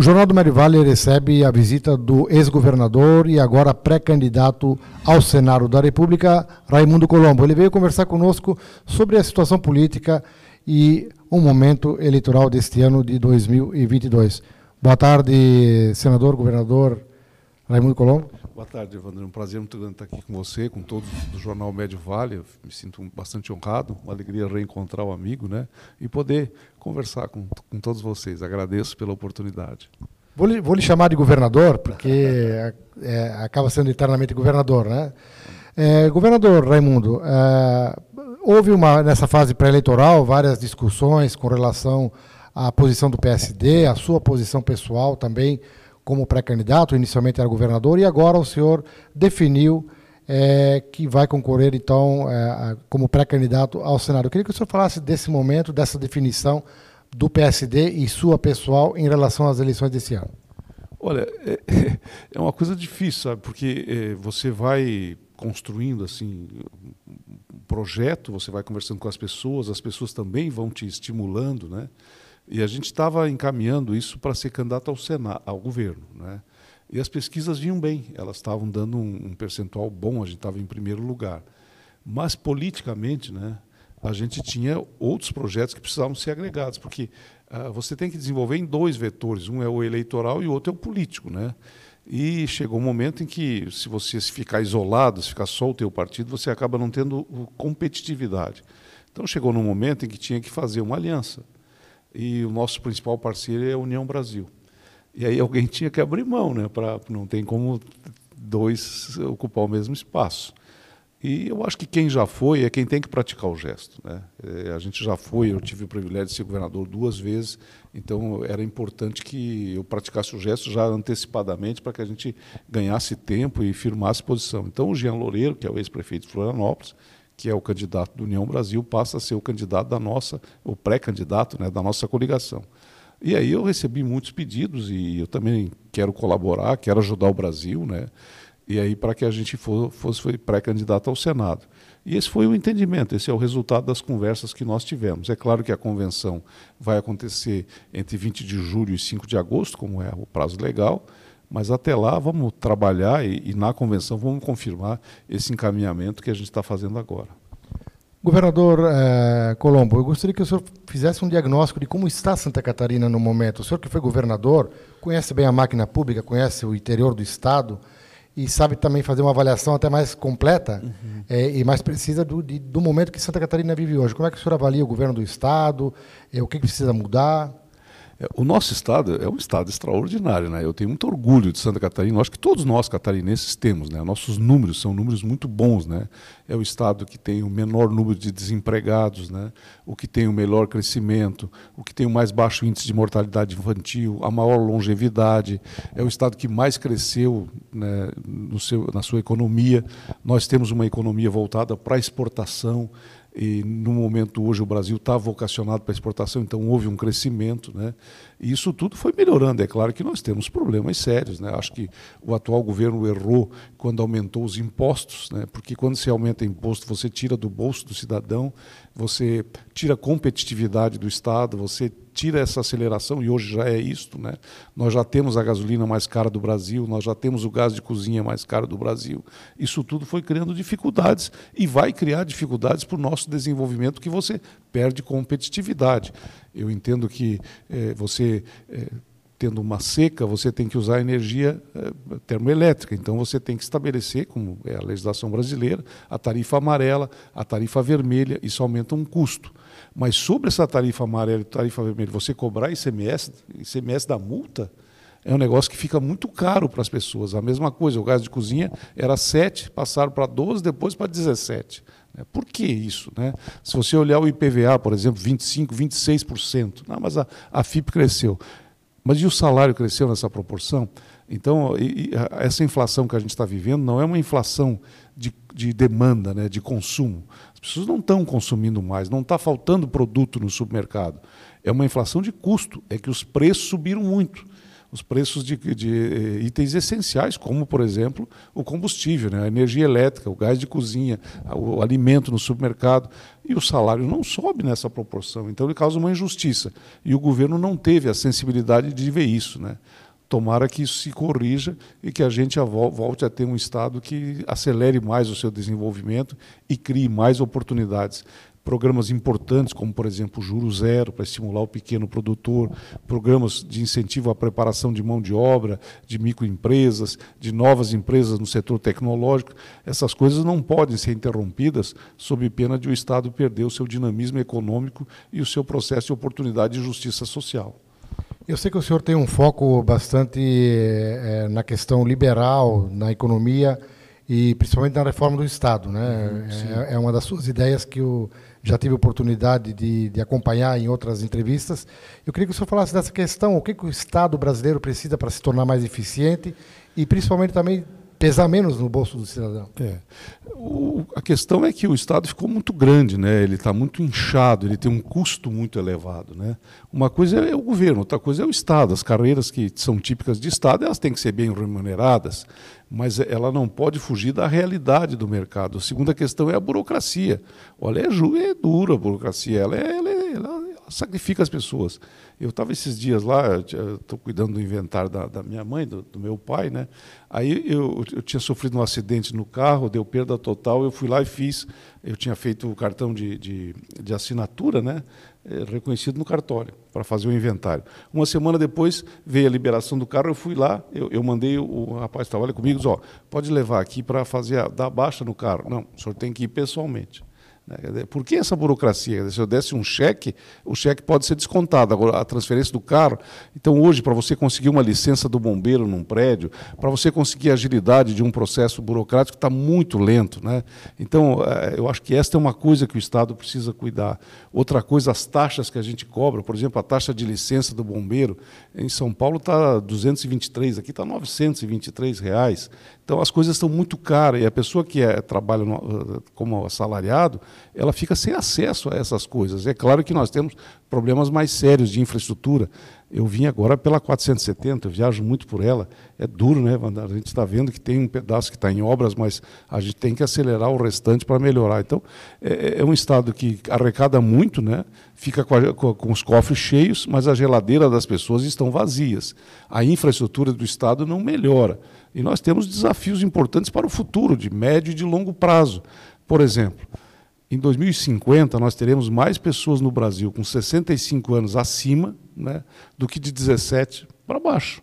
O Jornal do Médio Vale recebe a visita do ex-governador e agora pré-candidato ao Senado da República, Raimundo Colombo. Ele veio conversar conosco sobre a situação política e o momento eleitoral deste ano de 2022. Boa tarde, senador, governador Raimundo Colombo. Boa tarde, Evandro. É um prazer muito grande estar aqui com você, com todos do Jornal Médio Vale. Eu me sinto bastante honrado, uma alegria reencontrar o amigo, né? E poder conversar com, com todos vocês. Agradeço pela oportunidade. Vou lhe, vou lhe chamar de governador, porque é, é, acaba sendo eternamente governador, né? É, governador Raimundo, é, houve uma, nessa fase pré-eleitoral várias discussões com relação à posição do PSD, a sua posição pessoal também como pré-candidato, inicialmente era governador, e agora o senhor definiu é, que vai concorrer, então, é, como pré-candidato ao Senado. Eu queria que o senhor falasse desse momento, dessa definição do PSD e sua pessoal em relação às eleições desse ano. Olha, é, é uma coisa difícil, sabe? Porque é, você vai construindo assim um projeto, você vai conversando com as pessoas, as pessoas também vão te estimulando, né? E a gente estava encaminhando isso para ser candidato ao Senado, ao governo. Né? E as pesquisas vinham bem, elas estavam dando um, um percentual bom, a gente estava em primeiro lugar. Mas, politicamente, né, a gente tinha outros projetos que precisavam ser agregados, porque uh, você tem que desenvolver em dois vetores, um é o eleitoral e o outro é o político. Né? E chegou um momento em que, se você ficar isolado, se ficar só o teu partido, você acaba não tendo competitividade. Então chegou num momento em que tinha que fazer uma aliança e o nosso principal parceiro é a União Brasil. E aí alguém tinha que abrir mão, né? Para não tem como dois ocupar o mesmo espaço. E eu acho que quem já foi é quem tem que praticar o gesto. Né? É, a gente já foi, eu tive o privilégio de ser governador duas vezes, então era importante que eu praticasse o gesto já antecipadamente para que a gente ganhasse tempo e firmasse posição. Então o Jean Loureiro, que é o ex-prefeito de Florianópolis, que é o candidato do União Brasil, passa a ser o candidato da nossa, o pré-candidato né, da nossa coligação. E aí eu recebi muitos pedidos e eu também quero colaborar, quero ajudar o Brasil, né? E aí para que a gente for, fosse pré-candidato ao Senado. E esse foi o entendimento, esse é o resultado das conversas que nós tivemos. É claro que a convenção vai acontecer entre 20 de julho e 5 de agosto, como é o prazo legal, mas até lá vamos trabalhar e, e na convenção vamos confirmar esse encaminhamento que a gente está fazendo agora. Governador eh, Colombo, eu gostaria que o senhor fizesse um diagnóstico de como está Santa Catarina no momento. O senhor que foi governador, conhece bem a máquina pública, conhece o interior do Estado e sabe também fazer uma avaliação até mais completa uhum. eh, e mais precisa do, de, do momento que Santa Catarina vive hoje. Como é que o senhor avalia o governo do Estado? Eh, o que, que precisa mudar? É, o nosso estado é um estado extraordinário, né? Eu tenho muito orgulho de Santa Catarina. Acho que todos nós catarinenses temos, né? Nossos números são números muito bons, né? É o estado que tem o menor número de desempregados, né? O que tem o melhor crescimento, o que tem o mais baixo índice de mortalidade infantil, a maior longevidade. É o estado que mais cresceu né, no seu, na sua economia. Nós temos uma economia voltada para exportação e no momento hoje o Brasil está vocacionado para exportação, então houve um crescimento, né? E isso tudo foi melhorando. É claro que nós temos problemas sérios, né? Acho que o atual governo errou quando aumentou os impostos, né? Porque quando se aumenta imposto, você tira do bolso do cidadão, você tira a competitividade do Estado, você tira essa aceleração, e hoje já é isto, né? nós já temos a gasolina mais cara do Brasil, nós já temos o gás de cozinha mais caro do Brasil. Isso tudo foi criando dificuldades e vai criar dificuldades para o nosso desenvolvimento, que você perde competitividade. Eu entendo que é, você. É, tendo uma seca, você tem que usar energia é, termoelétrica. Então você tem que estabelecer, como é a legislação brasileira, a tarifa amarela, a tarifa vermelha, isso aumenta um custo. Mas sobre essa tarifa amarela e tarifa vermelha, você cobrar ICMS, ICMS da multa, é um negócio que fica muito caro para as pessoas. A mesma coisa, o gás de cozinha era 7, passaram para 12, depois para 17. Né? Por que isso? Né? Se você olhar o IPVA, por exemplo, 25%, 26%. Não, mas a, a FIP cresceu. Mas e o salário cresceu nessa proporção? Então, e, e essa inflação que a gente está vivendo não é uma inflação de, de demanda, né, de consumo. As pessoas não estão consumindo mais, não está faltando produto no supermercado. É uma inflação de custo, é que os preços subiram muito. Os preços de, de eh, itens essenciais, como, por exemplo, o combustível, né? a energia elétrica, o gás de cozinha, o alimento no supermercado. E o salário não sobe nessa proporção. Então, ele causa uma injustiça. E o governo não teve a sensibilidade de ver isso. Né? Tomara que isso se corrija e que a gente volte a ter um Estado que acelere mais o seu desenvolvimento e crie mais oportunidades. Programas importantes, como, por exemplo, o Juro Zero, para estimular o pequeno produtor, programas de incentivo à preparação de mão de obra, de microempresas, de novas empresas no setor tecnológico. Essas coisas não podem ser interrompidas sob pena de o Estado perder o seu dinamismo econômico e o seu processo de oportunidade de justiça social. Eu sei que o senhor tem um foco bastante é, na questão liberal, na economia e principalmente na reforma do Estado. Né? Uhum, é, é, uma das suas ideias que eu já tive oportunidade de, de, acompanhar em outras entrevistas. Eu queria que o senhor falasse dessa questão, o que, que o Estado brasileiro precisa para se tornar mais eficiente e principalmente também pesar menos no bolso do cidadão. É. O, a questão é que o Estado ficou muito grande, né? ele está muito inchado, ele tem um custo muito elevado. Né? Uma coisa é o governo, outra coisa é o Estado. As carreiras que são típicas de Estado, elas têm que ser bem remuneradas, mas ela não pode fugir da realidade do mercado. A segunda questão é a burocracia. Olha, é, é dura a burocracia, ela, é, ela, é, sacrifica as pessoas. Eu estava esses dias lá, estou cuidando do inventário da, da minha mãe, do, do, meu pai, né? Aí eu, eu tinha sofrido um acidente no carro, deu perda total, eu fui lá e fiz, eu tinha feito o cartão de, de, de assinatura, né? É, reconhecido no cartório, para fazer o inventário. Uma semana depois veio a liberação do carro, eu fui lá, eu, eu mandei o, o rapaz que trabalha comigo, disse, ó, pode levar aqui para fazer a, dar baixa no carro. Não, o senhor tem que ir pessoalmente. Né? Por que essa burocracia? Se eu desse um cheque, o cheque pode ser descontado. Agora, a transferência do carro. Então, hoje, para você conseguir uma licença do bombeiro num prédio, para você conseguir a agilidade de um processo burocrático, está muito lento. Né? Então, é, eu acho que esta é uma coisa que o Estado precisa cuidar. Outra coisa, as taxas que a gente cobra, por exemplo, a taxa de licença do bombeiro, em São Paulo está 223, aqui está 923 reais. Então, as coisas estão muito caras e a pessoa que é, trabalha no, como assalariado, ela fica sem acesso a essas coisas. É claro que nós temos problemas mais sérios de infraestrutura. Eu vim agora pela 470, eu viajo muito por ela. É duro, né? A gente está vendo que tem um pedaço que está em obras, mas a gente tem que acelerar o restante para melhorar. Então, é, é, um estado que arrecada muito, né? fica com, a, com, os cofres cheios, mas a geladeira das pessoas estão vazias. A infraestrutura do estado não melhora. E nós temos desafios importantes para o futuro, de médio e de longo prazo. Por exemplo, em 2050, nós teremos mais pessoas no Brasil com 65 anos acima né, do que de 17 para baixo.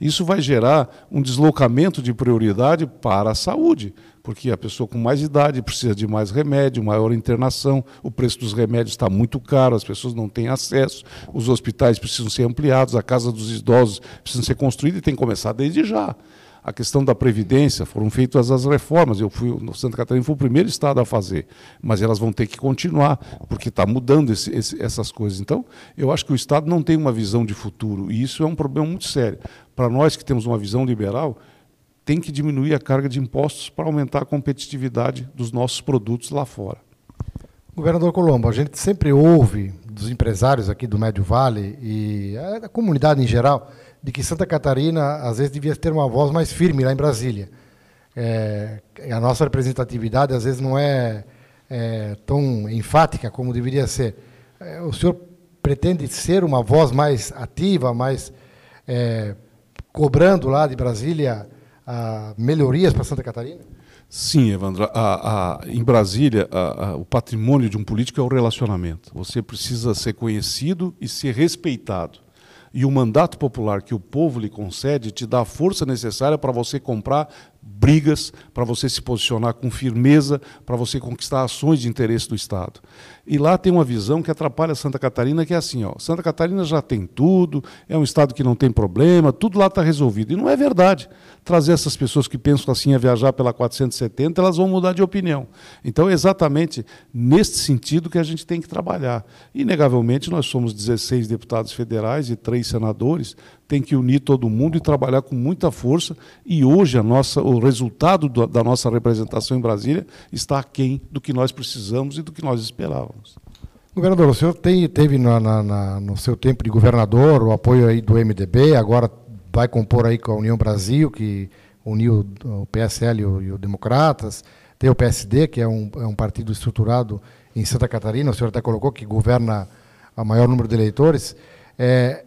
Isso vai gerar um deslocamento de prioridade para a saúde, porque a pessoa com mais idade precisa de mais remédio, maior internação, o preço dos remédios está muito caro, as pessoas não têm acesso, os hospitais precisam ser ampliados, a casa dos idosos precisa ser construída e tem que começar desde já a questão da previdência, foram feitas as reformas. Eu fui Santa Catarina foi o primeiro estado a fazer, mas elas vão ter que continuar porque está mudando esse, esse, essas coisas. Então, eu acho que o estado não tem uma visão de futuro e isso é um problema muito sério. Para nós que temos uma visão liberal, tem que diminuir a carga de impostos para aumentar a competitividade dos nossos produtos lá fora. Governador Colombo, a gente sempre ouve dos empresários aqui do Médio Vale e a comunidade em geral de que Santa Catarina, às vezes, devia ter uma voz mais firme lá em Brasília. É, a nossa representatividade, às vezes, não é, é tão enfática como deveria ser. É, o senhor pretende ser uma voz mais ativa, mais é, cobrando lá de Brasília a, melhorias para Santa Catarina? Sim, Evandro. A, a, em Brasília, a, o patrimônio de um político é o relacionamento. Você precisa ser conhecido e ser respeitado e o mandato popular que o povo lhe concede te dá a força necessária para você comprar brigas, para você se posicionar com firmeza, para você conquistar ações de interesse do Estado. E lá tem uma visão que atrapalha Santa Catarina, que é assim, ó, Santa Catarina já tem tudo, é um estado que não tem problema, tudo lá está resolvido. E não é verdade. Trazer essas pessoas que pensam assim a viajar pela 470, elas vão mudar de opinião. Então é exatamente neste sentido que a gente tem que trabalhar. Inegavelmente, nós somos 16 deputados federais e três senadores, tem que unir todo mundo e trabalhar com muita força. E hoje a nossa, o resultado da nossa representação em Brasília está aquém do que nós precisamos e do que nós esperávamos. Governador, o senhor tem, teve na, na, na, no seu tempo de governador o apoio aí do MDB, agora vai compor aí com a União Brasil, que uniu o PSL e o, e o Democratas, tem o PSD, que é um, é um partido estruturado em Santa Catarina, o senhor até colocou que governa a maior número de eleitores. É,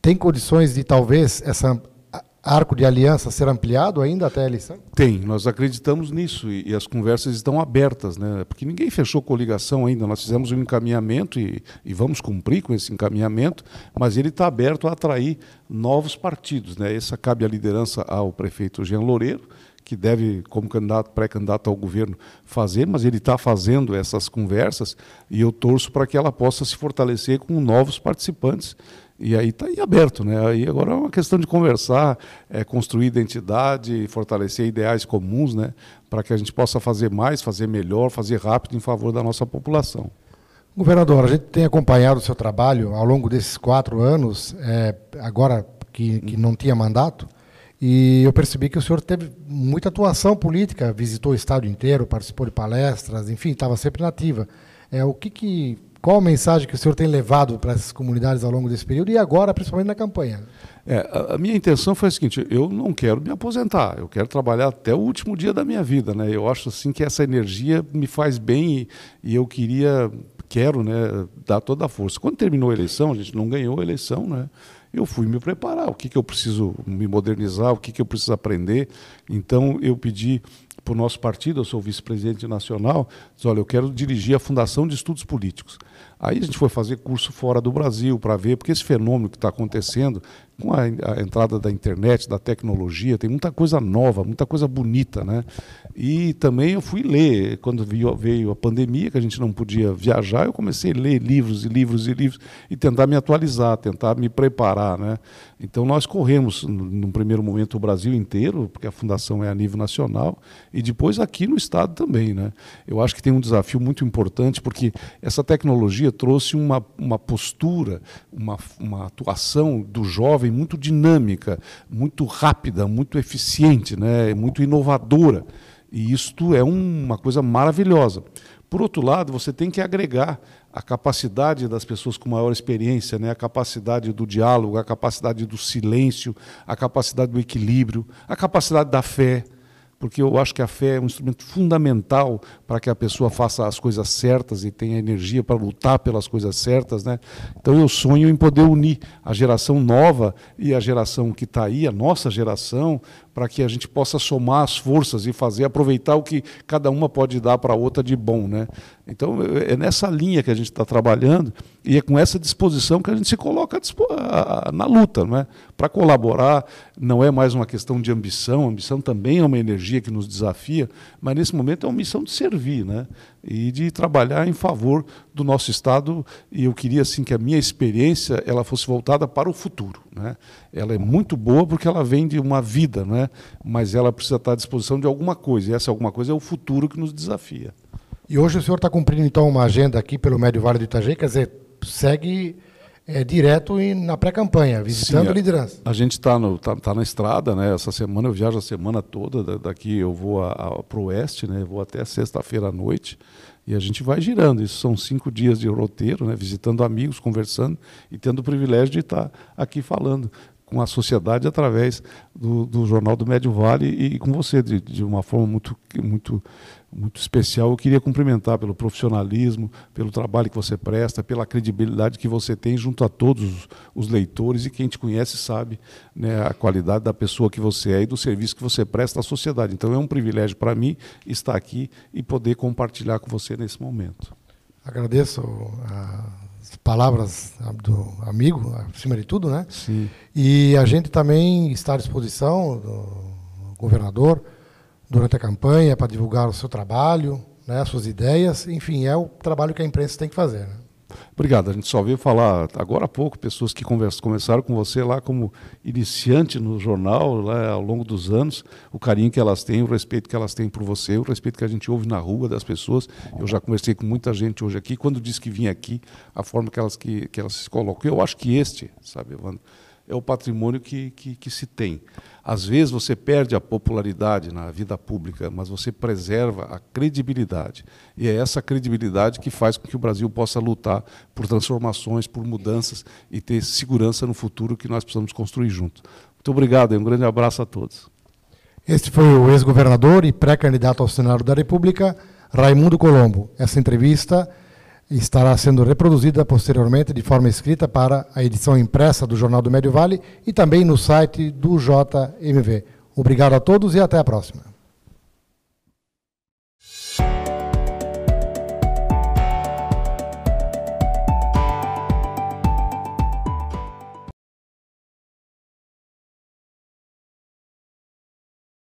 tem condições de talvez essa arco de aliança ser ampliado ainda até a eleição? Tem, nós acreditamos nisso e, e, as conversas estão abertas, né? porque ninguém fechou coligação ainda. Nós fizemos um encaminhamento e, e vamos cumprir com esse encaminhamento, mas ele está aberto a atrair novos partidos. Né? Essa cabe a liderança ao prefeito Jean Loureiro, que deve, como candidato, pré-candidato ao governo, fazer, mas ele está fazendo essas conversas e eu torço para que ela possa se fortalecer com novos participantes e aí está aí aberto, né? Aí agora é uma questão de conversar, é, construir identidade, fortalecer ideais comuns, né? Para que a gente possa fazer mais, fazer melhor, fazer rápido em favor da nossa população. Governador, a gente tem acompanhado o seu trabalho ao longo desses quatro anos, é, agora que, que não tinha mandato, e eu percebi que o senhor teve muita atuação política, visitou o estado inteiro, participou de palestras, enfim, estava sempre nativa. É, o que, que qual a mensagem que o senhor tem levado para essas comunidades ao longo desse período e agora, principalmente na campanha? É, a, minha intenção foi a seguinte: eu não quero me aposentar, eu quero trabalhar até o último dia da minha vida. Né? Eu acho assim que essa energia me faz bem e, e eu queria, quero né, dar toda a força. Quando terminou a eleição, a gente não ganhou a eleição, né? eu fui me preparar, o que, que eu preciso me modernizar, o que, que eu preciso aprender. Então eu pedi para o nosso partido, eu sou vice-presidente nacional, disse, olha, eu quero dirigir a Fundação de Estudos Políticos. Aí a gente foi fazer curso fora do Brasil para ver, porque esse fenômeno que está acontecendo, com a, a, entrada da internet, da tecnologia, tem muita coisa nova, muita coisa bonita. Né? E também eu fui ler, quando veio, veio a pandemia, que a gente não podia viajar, eu comecei a ler livros e livros e livros e tentar me atualizar, tentar me preparar. Né? Então nós corremos, num primeiro momento, o Brasil inteiro, porque a fundação é a nível nacional, e depois aqui no Estado também. Né? Eu acho que tem um desafio muito importante, porque essa tecnologia trouxe uma, uma postura, uma, uma atuação do jovem muito dinâmica, muito rápida, muito eficiente, né? muito inovadora. E isto é uma coisa maravilhosa. Por outro lado, você tem que agregar a capacidade das pessoas com maior experiência, né? a capacidade do diálogo, a capacidade do silêncio, a capacidade do equilíbrio, a capacidade da fé porque eu acho que a fé é um instrumento fundamental para que a pessoa faça as coisas certas e tenha energia para lutar pelas coisas certas. Né? Então eu sonho em poder unir a geração nova e a geração que está aí, a nossa geração, para que a gente possa somar as forças e fazer aproveitar o que cada uma pode dar para a outra de bom, né? Então é nessa linha que a gente está trabalhando e é com essa disposição que a gente se coloca na luta, não é? Para colaborar não é mais uma questão de ambição, ambição também é uma energia que nos desafia, mas nesse momento é uma missão de servir, né? E de trabalhar em favor do nosso estado. E eu queria assim que a minha experiência ela fosse voltada para o futuro né? Ela é muito boa porque ela vem de uma vida né? Mas ela precisa estar à disposição de alguma coisa e essa alguma coisa é o futuro que nos desafia. E hoje o senhor está cumprindo então uma agenda aqui pelo Médio Vale do Itajaí? Quer dizer segue é, direto e na pré-campanha, visitando Sim, a, liderança. A gente está tá, tá na estrada, né? Essa semana eu viajo a semana toda, daqui eu vou para o oeste, né? Vou até sexta-feira à noite e a gente vai girando. Isso são cinco dias de roteiro, né? Visitando amigos, conversando e tendo o privilégio de estar aqui falando com a sociedade através do, do Jornal do Médio Vale e com você de, de uma forma muito, muito muito especial. Eu queria cumprimentar pelo profissionalismo, pelo trabalho que você presta, pela credibilidade que você tem junto a todos os leitores e quem te conhece sabe né, a qualidade da pessoa que você é e do serviço que você presta à sociedade. Então é um privilégio para mim estar aqui e poder compartilhar com você nesse momento. Agradeço as palavras do amigo, acima de tudo, né? Sim. E a gente também está à disposição do governador durante a campanha para divulgar o seu trabalho, né, as suas ideias. Enfim, é o trabalho que a imprensa tem que fazer. Né? Obrigado. A gente só veio falar agora há pouco, pessoas que conversa, começaram com você lá como iniciante no jornal, lá ao longo dos anos, o carinho que elas têm, o respeito que elas têm por você, o respeito que a gente ouve na rua das pessoas. Eu já conversei com muita gente hoje aqui, quando disse que vinha aqui, a forma que elas, que, que elas se colocam. Eu acho que este, sabe, Evandro, é o patrimônio que, que, que, se tem. Às vezes você perde a popularidade na vida pública, mas você preserva a credibilidade. E é essa credibilidade que faz com que o Brasil possa lutar por transformações, por mudanças e ter segurança no futuro que nós precisamos construir juntos. Muito obrigado e um grande abraço a todos. Este foi o ex-governador e pré-candidato ao Senado da República, Raimundo Colombo. Essa entrevista estará sendo reproduzida posteriormente de forma escrita para a edição impressa do Jornal do Médio Vale e também no site do JMV. Obrigado a todos e até a próxima.